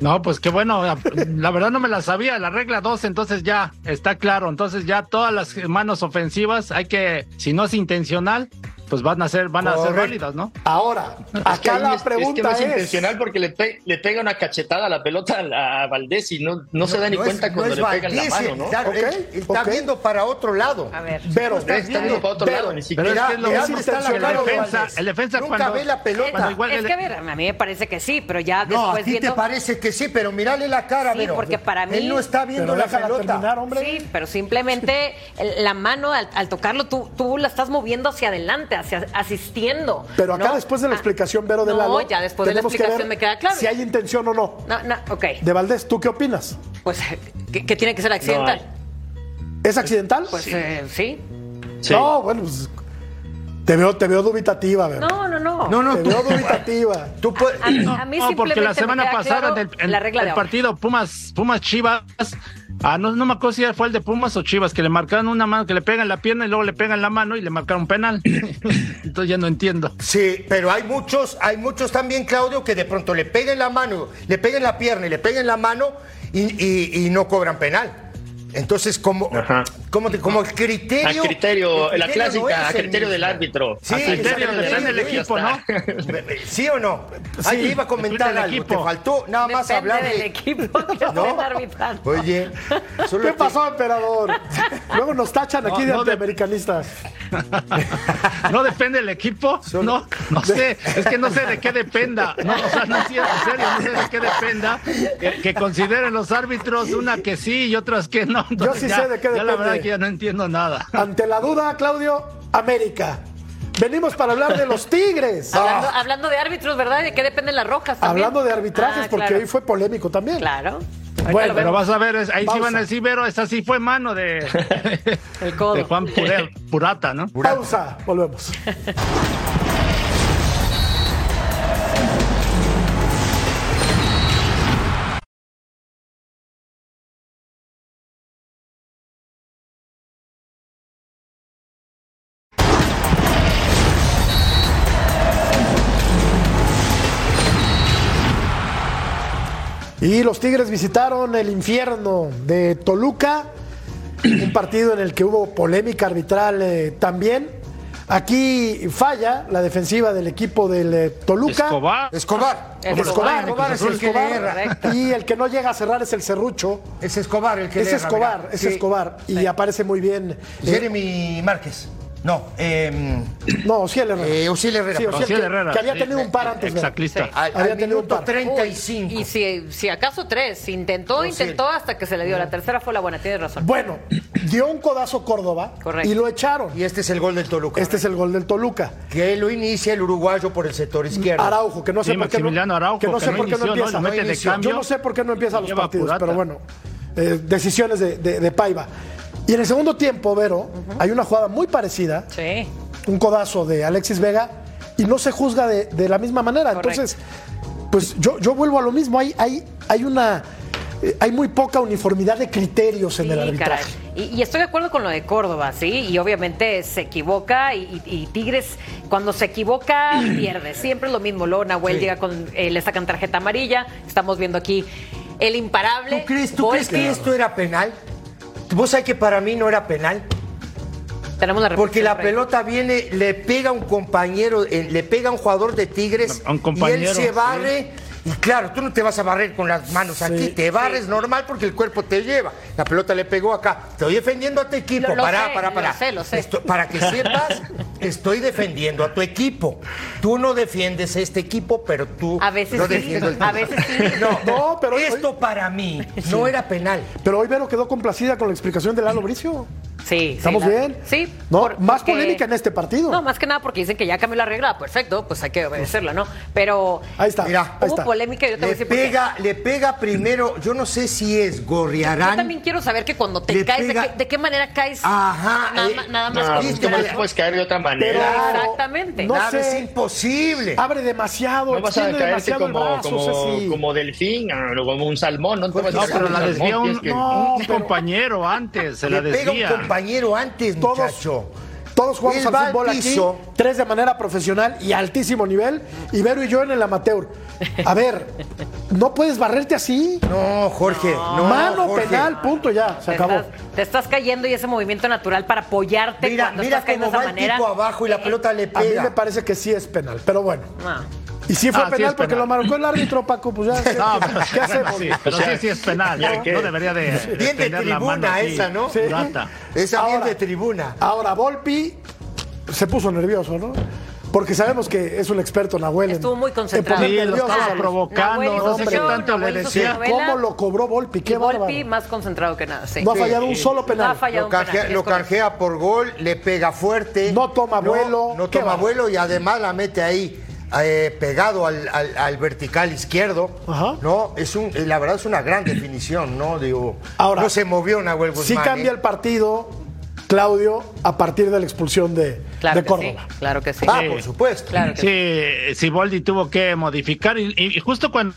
No, pues qué bueno. La, la verdad no me la sabía. La regla 2, entonces ya está claro. Entonces ya todas las manos ofensivas hay que, si no es intencional, pues van a ser, van a ser válidas, ¿no? Ahora, Es que acá la es, es que pregunta no es, intencional porque le, pe- le pega una cachetada a la pelota a, Valdés y no, no, se da ni cuenta cuando le pega en la mano, ¿no? Está, ok. viendo para otro lado. A ver. Pero, Está Está viendo para otro Pero- lado, ni Pero es que lo mira está la el defensa, Valdés. el defensa Nunca cuando- ve la pelota. cuando igual es el- que a ver, a mí me parece que sí, pero ya No, a después ti viendo. te parece que sí, pero mírale la cara, Sí, porque para mí- Él no está viendo la pelota. terminar, hombre. Sí, pero simplemente la mano al, al tocarlo, tú, tú la estás moviendo hacia adelante, asistiendo. Pero acá ¿no? después de la Ah, explicación, Vero de no, Lalo, ya después de la tenemos que explicación ver me queda claro. Si hay intención o no. No, no, ok. De Valdés, ¿tú qué opinas? Pues que, que tiene que ser accidental. ¿Es accidental? Pues eh, sí. Sí. No, bueno, pues, te veo, te veo dubitativa, Vero. No, no, no. No, no, Te tú, veo dubitativa. tú puedes. A, mí- a mí No, porque la simplemente semana me queda pasada claro en el, en la regla el partido Pumas, Pumas Chivas, ah, no, no me acuerdo si fue el de Pumas o Chivas, que le marcaron una mano, que le pegan la pierna y luego le pegan la mano y le marcaron penal. Entonces ya no entiendo. Sí, pero hay muchos, hay muchos también, Claudio, que de pronto le peguen la mano, le peguen la pierna y le peguen la mano y, y- y no cobran penal. Entonces, como, Ajá. Como, te- como el criterio. A criterio, el la criterio no clásica, es a el criterio del árbitro. Sí, A criterio el del depende del árbitro, equipo, ya ¿no? ¿Sí o no? Ay, iba a comentar algo. equipo. Te faltó nada más Depende hablar del de. equipo que ¿No? arbitrando. Oye, solo ¿Qué te- pasó, emperador? Luego nos tachan aquí No, de no de- antiamericanistas. ¿No depende del equipo? No, no sé, es que no sé de qué dependa. No, o sea, no sí, en serio, no sé de qué dependa. Que, que consideren los árbitros una que sí y otras que no. Yo sí sé de qué ya La depende. Verdad que ya no entiendo nada. Ante la duda, Claudio, América. Venimos para hablar de los Tigres. Hablando, Ah, hablando de árbitros, ¿verdad? ¿De qué dependen las rojas también? hablando de arbitrajes, Ah, porque claro. hoy fue polémico también. Claro. Bueno, pero vas a ver, ahí sí van a decir, pero esa sí fue mano de, El codo. de Juan Purel, Purata, ¿no? Pausa, volvemos. Y los Tigres visitaron el infierno de Toluca, un partido en el que hubo polémica arbitral eh, también. Aquí falla la defensiva del equipo del eh, Toluca. Escobar. Escobar. Es Escobar, Escobar es el que. Correcto. Y el que no llega a cerrar es el Serrucho. Es Escobar el que Es le erra, Escobar, es Sí. Escobar. Y aparece muy bien. eh, Jeremy Márquez. No, eh, no, Ociel Herrera. eh, Osiel Herrera. Sí, perdón. Ociel, Ociel que- Herrera, que había sí. tenido un par antes. de- Exactista. Al, Había al tenido un par. 35. Y si, si acaso tres, intentó, sí. intentó hasta que se le dio. La tercera fue la buena, tienes razón. Bueno, dio un codazo Córdoba Correcto. y lo echaron. Y este es el gol del Toluca. Este es el gol del Toluca. Que lo inicia el uruguayo por el sector izquierdo. Araujo, que no sé Sí, por qué no, Araujo, que no que sé no por qué no inició, ¿no? empieza. Lo mete de cambio. Yo no sé por qué no empieza los partidos, pero bueno, eh, decisiones de, de- de Paiva. Y en el segundo tiempo, Vero, hay una jugada muy parecida, Sí. un codazo de Alexis Vega, y no se juzga de, de la misma manera. Correcto. Entonces, pues yo, yo vuelvo a lo mismo. Hay, hay, hay una. eh, hay muy poca uniformidad de criterios en el Sí, arbitraje. Y, y estoy de acuerdo con lo de Córdoba, ¿sí? Y obviamente se equivoca y, y- y Tigres cuando se equivoca pierde. Siempre es lo mismo. Luego Nahuel llega con, eh, le sacan tarjeta amarilla. Estamos viendo aquí el imparable. ¿Tú crees, tú crees que esto era penal? ¿Vos sabés que para mí no era penal? Tenemos la Porque la pelota viene, le pega a un compañero, eh, le pega a un jugador de Tigres A un y compañero, él se sí. barre. Y claro, tú no te vas a barrer con las manos aquí, te barres normal porque el cuerpo te lleva. La pelota le pegó acá. Estoy defendiendo a tu equipo. Lo- lo pará, sé, pará, lo pará. sé, lo sé. Esto- para que sepas, estoy defendiendo a tu equipo. Tú no defiendes a este equipo, pero tú A veces no sí, defiendo el a veces sí. No, No, pero- esto para mí no era penal. Pero hoy Vero quedó complacida con la explicación de Lalo Bricio. Sí, ¿Estamos sí, la- bien? Sí. ¿No? por- Más porque- polémica en este partido. No, más que nada porque dicen que ya cambió la regla. Perfecto, pues hay que obedecerla, ¿no? Pero Ahí está. Mira, hubo está. polémica y yo te voy a Le decir por qué. pega, le pega primero, yo no sé si es Yo Gorriarán. también quiero saber que cuando te caes, de qué, de qué manera caes? Ajá, Nada, eh, nada más No, pues, un ¿cómo brazo. le puedes caer de otra manera? Claro. Exactamente. No Nada, sé. es imposible. Abre demasiado, No vas a caerte demasiado el como, brazo, como, Ceci. como delfín ah, o como un salmón. No, te vas a No, caer pero la un desvía un, que- compañero antes, se la desvía. Compañero antes, Todos, muchacho. todos jugamos va al fútbol aquí, piso. tres de manera profesional y altísimo nivel, y Vero y yo en el amateur. A ver, no puedes barrerte así. No, Jorge. No, Mano Jorge. penal, punto ya, se Te acabó. estás, te estás cayendo y ese movimiento natural para apoyarte Mira, cuando mira estás cayendo cómo de va esa el manera. tipo abajo y la Eh, pelota le A mí pega. me parece que sí es penal, pero bueno. no. Y sí fue Ah, sí penal es porque penal. lo marcó el árbitro, Paco, pues ya. ¿qué, No, pero, qué hacemos? sí, pero O sea, sí, sí es penal. No, que- no debería de. Bien de tribuna esa, ¿no? Sí. Esa bien Ahora- de tribuna. Ahora, Volpi se puso nervioso, ¿no? Porque sabemos que es un experto Nahuel. Estuvo muy en concentrado. Sí, lo estaba provocando, Nahuel no tanto Nahuel decía. ¿Cómo lo cobró Volpi? Qué Volpi bárbaro. más concentrado que nada, sí. No ha fallado un solo No ha penal. fallado Lo, penal, canjea por gol, le pega fuerte. No toma vuelo. No toma vuelo y además la mete ahí eh, pegado al, al- al vertical izquierdo. Ajá. No, es un, eh, la verdad es una gran definición, ¿no? Digo, Ahora, no se movió Nahuel Guzmán. Sí cambia ¿eh? el partido, Claudio, a partir de la expulsión de, Claro de que Córdoba. sí, claro que sí. Ah, Sí. por supuesto. Claro que sí. Sí, Siboldi tuvo que modificar y, y justo cuando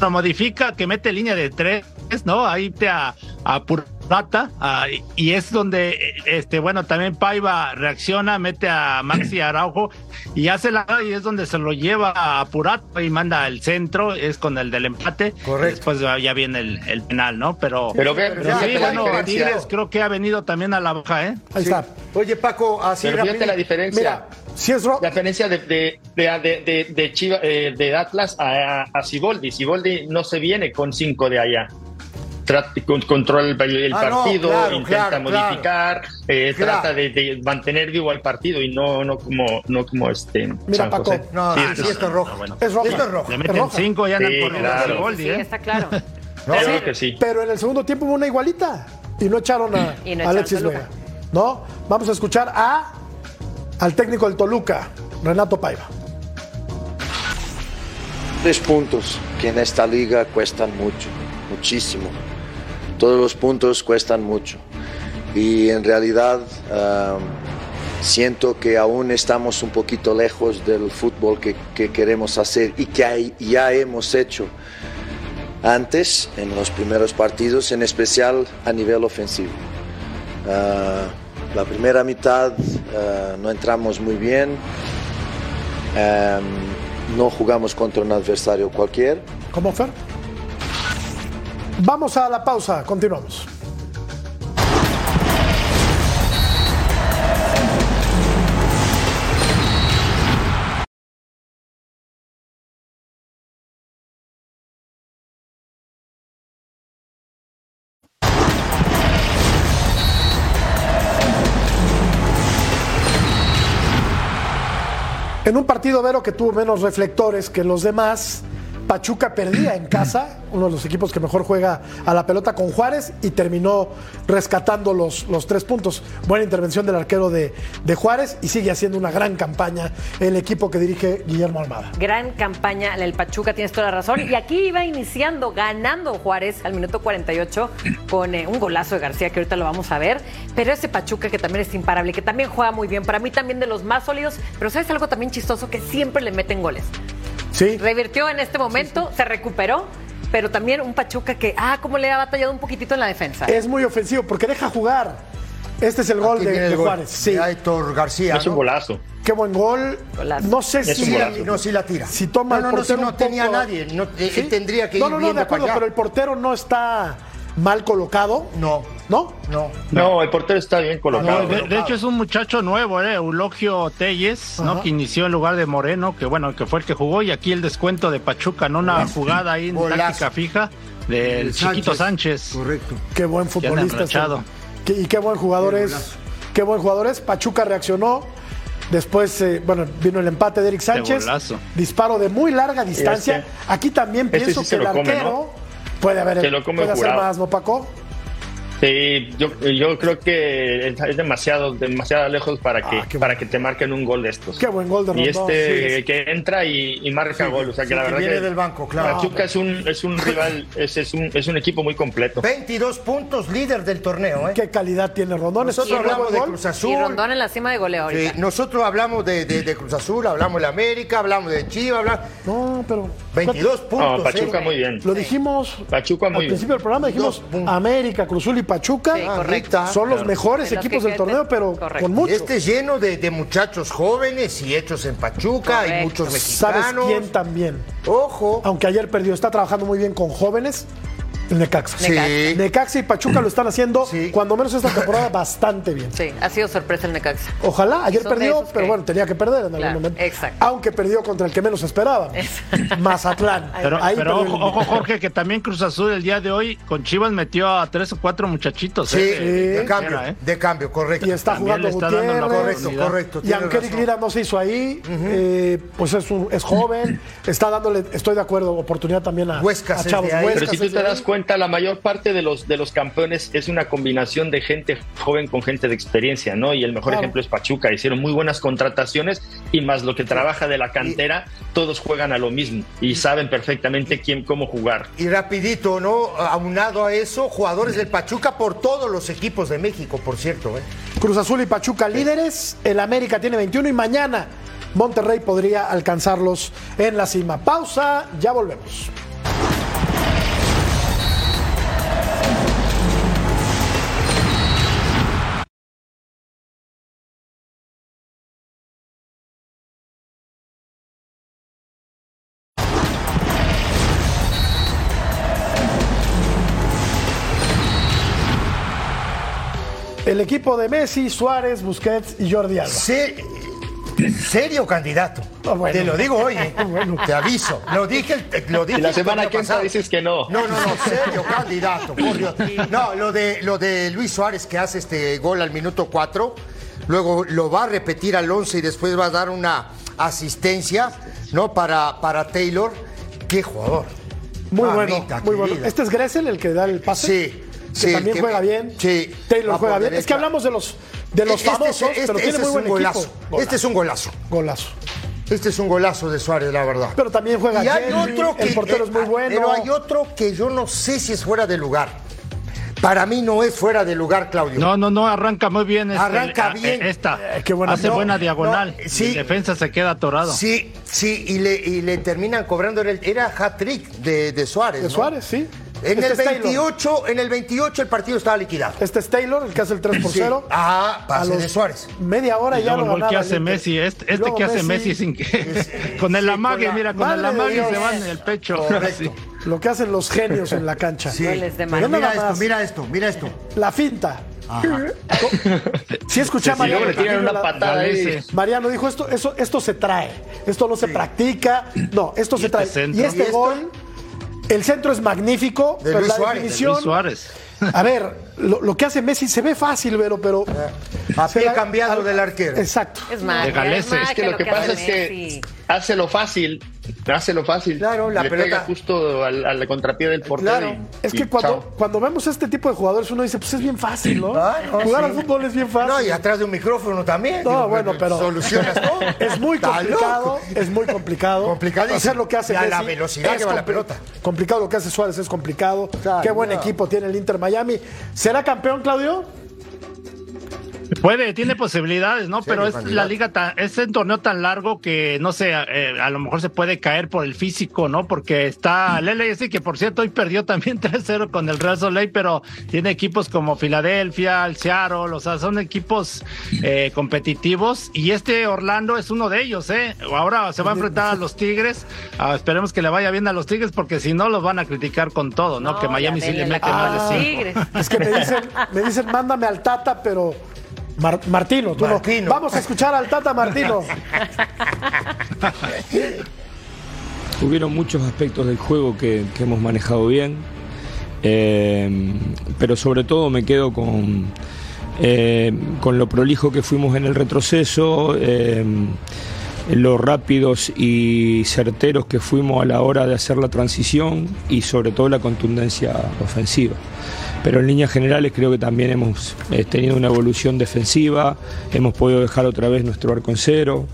lo modifica, que mete línea de tres, ¿no? Ahí te a, a Purata a- y es donde, este, bueno, también Paiva reacciona, mete a Maxi Araujo y hace la y es donde se lo lleva a Purata y manda al centro, es con el del empate. Correcto. Después ya viene el, el penal, ¿no? Pero, Pero pero sí, bueno. Tigres creo que ha venido también a la baja, ¿eh? Ahí Sí. está. Oye, Paco, así Pero fíjate rápido. la diferencia. Mira, si es La diferencia de, de, de, de, de Chiva- eh, de Atlas a, a, a Siboldi. Siboldi no se viene con cinco de allá. Controla el, el Ah, no, partido, claro, intenta claro, modificar, eh, Claro. trata de, de mantener vivo al partido y no, no como, no como este Mira, San Paco. José. No, Sí, sí, es- sí, esto es rojo. bueno. es roja. Esto es rojo. Le meten cinco y andan Sí, corriendo Siboldi, Sí, ¿eh? está claro. Claro que sí. Pero en el segundo tiempo hubo una igualita y no echaron a Y no Alexis. Vega. ¿No? Vamos a escuchar a al técnico del Toluca, Renato Paiva. Tres puntos que en esta liga cuestan mucho, muchísimo. Todos los puntos cuestan mucho. Y en realidad siento que aún estamos un poquito lejos del fútbol que, que queremos hacer y que ya hemos hecho antes en los primeros partidos, en especial a nivel ofensivo. Ah, la primera mitad ah, no entramos muy bien, no jugamos contra un adversario cualquier. ¿Cómo, Fer? Vamos a la pausa, continuamos. En un partido, Vero, que tuvo menos reflectores que los demás, Pachuca perdía en casa, uno de los equipos que mejor juega a la pelota con Juárez, y terminó rescatando los, los tres puntos. Buena intervención del arquero de, de Juárez y sigue haciendo una gran campaña el equipo que dirige Guillermo Almada. Gran campaña el Pachuca, tienes toda la razón. Y aquí iba iniciando, ganando Juárez al minuto 48 con eh, un golazo de García, que ahorita lo vamos a ver. Pero ese Pachuca que también es imparable, que también juega muy bien, para mí también de los más sólidos. Pero ¿sabes algo también chistoso? Que siempre le meten goles. Sí. Revirtió en este momento, se recuperó, pero también un Pachuca que, ah, cómo le ha batallado un poquitito en la defensa. Es muy ofensivo porque deja jugar. Este es el gol de, el de gol Juárez. Sí. de Aitor García. Es un ¿no? golazo. Qué buen gol. Golazo. No sé Es si. golazo. No, sí la tira. Si toma no, el no, no, portero si no un tenía poco- nadie. No, eh, ¿Sí? Tendría que ir No, no, no, de acuerdo, pero el portero no está mal colocado. No, ¿No? no. No, el portero está bien colocado. No, de, de hecho es un muchacho nuevo, eh, Eulogio Telles, Ajá. ¿no? Que inició en lugar de Moreno, que bueno, que fue el que jugó, y aquí el descuento de Pachuca, ¿no? Una jugada ahí en Golazo. táctica fija del chiquito Sánchez. Correcto. Qué buen futbolista. Qué- y qué buen jugador Qué es. Qué buen jugador es. Pachuca reaccionó. Después, eh, bueno, vino el empate de Eric Sánchez. golazo. Disparo de muy larga distancia. este- Aquí también este pienso sí que el come, arquero ¿no? Puede haber Se lo come puede hacer jurado. más, ¿no, Paco? Sí, yo, yo creo que es, demasiado, demasiado lejos para que, Ah, para que te marquen un gol de estos. Qué buen gol de Y Rondón. este sí. que entra y, y marca gol. O sea que sí, la que verdad viene que del banco, claro. Pachuca es un, es un rival, es, es un, es un equipo muy completo. 22 puntos, líder del torneo, ¿eh? Qué calidad tiene Rondón. Nosotros ¿Es un hablamos de? Cruz Azul. Y Rondón en la cima de goleo Sí, nosotros hablamos de, de- de Cruz Azul, hablamos de América, hablamos de Chivas, hablamos... No, pero. 22 puntos. No, Pachuca ¿eh? muy bien. Lo dijimos Pachuca muy al bien. principio del programa, dijimos. América, Cruzul y Pachuca Sí, Ah, correcto. Rita. son los mejores los equipos del torneo, pero correcto. con mucho. Este es lleno de, de muchachos jóvenes y hechos en Pachuca, hay Correcto. muchos ¿Sabes mexicanos. quién también? Ojo. Aunque ayer perdió, está trabajando muy bien con jóvenes. El Necaxa. Sí. Necaxa. Y Pachuca lo están haciendo, Sí. cuando menos esta temporada, bastante bien. Sí, ha sido sorpresa el Necaxa. Ojalá, ayer Son perdió, pero que- bueno, tenía que perder en algún Claro, momento. exacto. Aunque perdió contra el que menos esperaba. Mazatlán. Pero, Ahí pero ojo, el- ojo, Jorge, que también Cruz Azul el día de hoy con Chivas metió a tres o cuatro muchachitos. Sí, eh, de cambio, ¿eh? de cambio, correcto. Y está También jugando está dando la Gutiérrez. Correcto, correcto. Y aunque Eric. Lira no se hizo ahí, eh, pues es, un- es joven, está dándole, estoy de acuerdo, oportunidad también a, Huescas a chavos. Huescas Pero si tú te das cuenta, la mayor parte de los, de los campeones es una combinación de gente joven con gente de experiencia, ¿no? Y el mejor Claro. ejemplo es Pachuca. Hicieron muy buenas contrataciones y más lo que trabaja de la cantera, todos juegan a lo mismo y saben perfectamente quién, cómo jugar. Y rapidito, ¿no? Aunado a eso, jugadores del Pachuca por todos los equipos de México, por cierto, ¿eh? Cruz Azul y Pachuca líderes, el América tiene 21 y mañana Monterrey podría alcanzarlos en la cima. Pausa, ya volvemos. El equipo de Messi, Suárez, Busquets y Jordi Alba. Se- serio candidato. Bueno. Te lo digo hoy, ¿eh? Bueno. te aviso. Lo dije, el- lo dije Y la semana que entra dices que no. No, no, no, serio candidato, por Dios. No, lo de, lo de Luis Suárez que hace este gol al minuto 4, luego lo va a repetir al 11 y después va a dar una asistencia, ¿no? Para, para Taylor. Qué jugador. Muy bueno, muy bueno. querida. Este es Gressel el que da el pase. Sí, que sí, también que- juega bien. sí, Taylor juega bien. Es que hablamos de los de los Este es- famosos, este- pero tiene este muy es buen equipo. golazo. Este es un golazo. Golazo. Este es un golazo de Suárez, la verdad. Pero también juega y hay otro que el portero es muy eh, bueno. Pero hay otro que yo no sé si es fuera de lugar. Para mí no es fuera de lugar, Claudio. No, no, no, arranca muy bien. Este, Arranca eh, bien. Esta. Eh, qué buena- Hace no, buena diagonal. no, sí. El defensa se queda atorado. Sí, sí, y le, y le terminan cobrando. el- Era hat-trick de, de Suárez. De ¿no? Suárez, sí. En Este el, es Taylor. 28, en el 28 el partido estaba liquidado. Este es Taylor, el que hace el 3 por Sí. 0. Ah, A pase los de Suárez. Media hora Y ya lo el gol que ganaba hace el. Messi, este, este que hace Messi sin que. con el sí, amague, con la- mira, con el amague se van en el pecho. Correcto. Sí. Lo que hacen los genios en la cancha. Sí. Pero mira esto, mira esto, mira esto. La finta. Sí escuché a Mariano. le tiran una la- patada ahí. Galese. Mariano dijo esto, eso, esto se trae, esto no se practica, no, esto se este trae. Y este ¿Y esto? El centro es magnífico, De pero Luis la Suárez, de definición, Luis Suárez. a ver, lo, lo que hace Messi se ve fácil, pero, pero A se pie cambiado al- del arquero. Exacto. Es Galese. es Es que lo que pasa hace es que hace lo fácil, hace lo fácil. Claro, la Le pelota- pega justo al, al contrapié del portero. Claro. y- Es que cuando, chao. cuando vemos este tipo de jugadores, uno dice, pues es bien fácil, ¿no? Ah, no, Jugar sí. al fútbol es bien fácil. No, y atrás de un micrófono también. No, Digo, bueno, pero Solucionas todo. Es muy complicado, es muy complicado. Complicadísimo. Hacer lo que hace Y a la velocidad es que va la pelota. Complicado lo que hace Suárez es complicado. Claro, Qué buen no. equipo tiene el Inter Miami. ¿Será campeón, Claudio? Puede, tiene posibilidades, ¿no? Pero es la liga tan, es un torneo tan largo que no sé, eh, a lo mejor se puede caer por el físico, ¿no? Porque está Lele, sí que por cierto hoy perdió también 3-0 con el Real Soleil, pero tiene equipos como Filadelfia, el Seattle, o sea, son equipos eh, competitivos y este Orlando es uno de ellos, ¿eh? Ahora se va a enfrentar a los Tigres, Ah, esperemos que le vaya bien a los Tigres porque si no los van a criticar con todo, ¿no? que Miami sí le mete más de a los cinco. Tigres. Es que me dicen, me dicen, mándame al Tata, pero Mar- Martino, tú no. Martino. Vamos a escuchar al Tata Martino. Hubieron muchos aspectos del juego que, que hemos manejado bien, eh, pero sobre todo me quedo con, eh, con lo prolijo que fuimos en el retroceso, eh, lo rápidos y certeros que fuimos a la hora de hacer la transición y sobre todo la contundencia ofensiva. Pero en líneas generales creo que también hemos eh, tenido una evolución defensiva, hemos podido dejar otra vez nuestro arco en cero.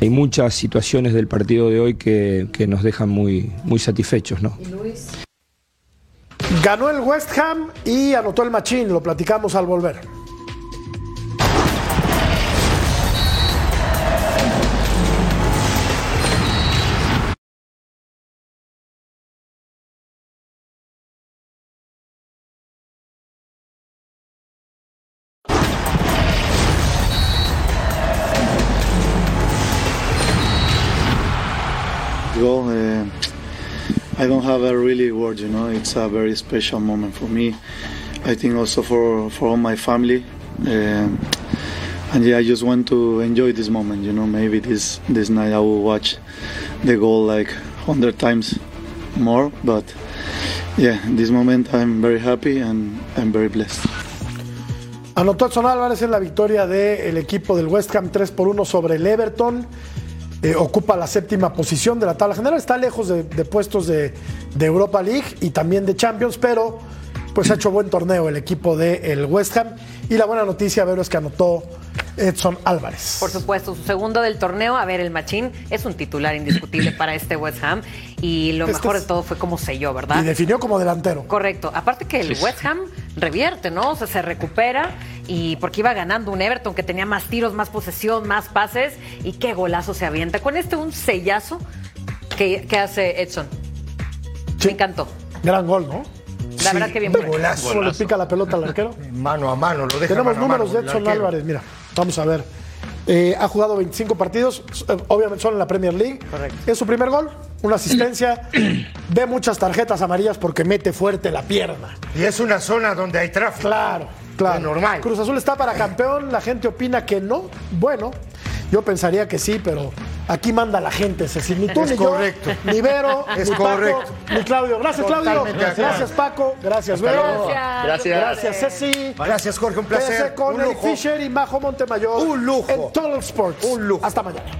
Hay muchas situaciones del partido de hoy que, que nos dejan muy, muy satisfechos. ¿no? Ganó el West Ham y anotó el machín, lo platicamos al volver. Don't have a really word, you know. It's a very special moment for me. I think also for for all my family. Um, and yeah, I just want to enjoy this moment, you know. Maybe this this night I will watch the goal like hundred times more, but yeah, this moment I'm very happy and I'm very blessed. Anotó Edson Álvarez en la victoria del equipo del West Ham 3 por 1 sobre el Everton. Eh, ocupa la séptima posición de la tabla general. Está lejos de, de puestos de, de Europa League y también de Champions, pero pues ha hecho buen torneo el equipo del West Ham. Y la buena noticia, Vero, es que anotó Edson Álvarez. Por supuesto, su segundo del torneo. A ver, el Machín es un titular indiscutible para este West Ham. Y lo Este mejor es- de todo fue cómo selló, ¿verdad? Y definió como delantero. Correcto. Aparte que el Sí. West Ham revierte, ¿no? O sea, se recupera y porque iba ganando un Everton que tenía más tiros, más posesión, más pases y qué golazo se avienta. Con este un sellazo que, que hace Edson. Me encantó. Gran gol, ¿no? La verdad que bien bueno. ¿Cómo le pica la pelota al arquero? Mano a mano, lo deja Tenemos mano a números mano, de Edson. Álvarez, mira, vamos a ver. Eh, ha jugado 25 partidos, eh, obviamente solo en la Premier League. Es su primer gol, una asistencia. Ve muchas tarjetas amarillas porque mete fuerte la pierna. Y es una zona donde hay tráfico. Claro, claro. Es normal. Cruz Azul está para campeón, la gente opina que no. Bueno, yo pensaría que sí, pero aquí manda la gente, Cecil. Ni tú Es ni yo, correcto. ni Vero, Es ni Paco, correcto. ni Claudio. Gracias, Claudio. Gracias, Paco. Gracias, Hasta Vero. luego. Gracias. Gracias, Ceci. Gracias, Jorge, un placer. Quédese con Un lujo. Fisher y Majo Montemayor. Un lujo. En Total Sports. Un lujo. Hasta mañana.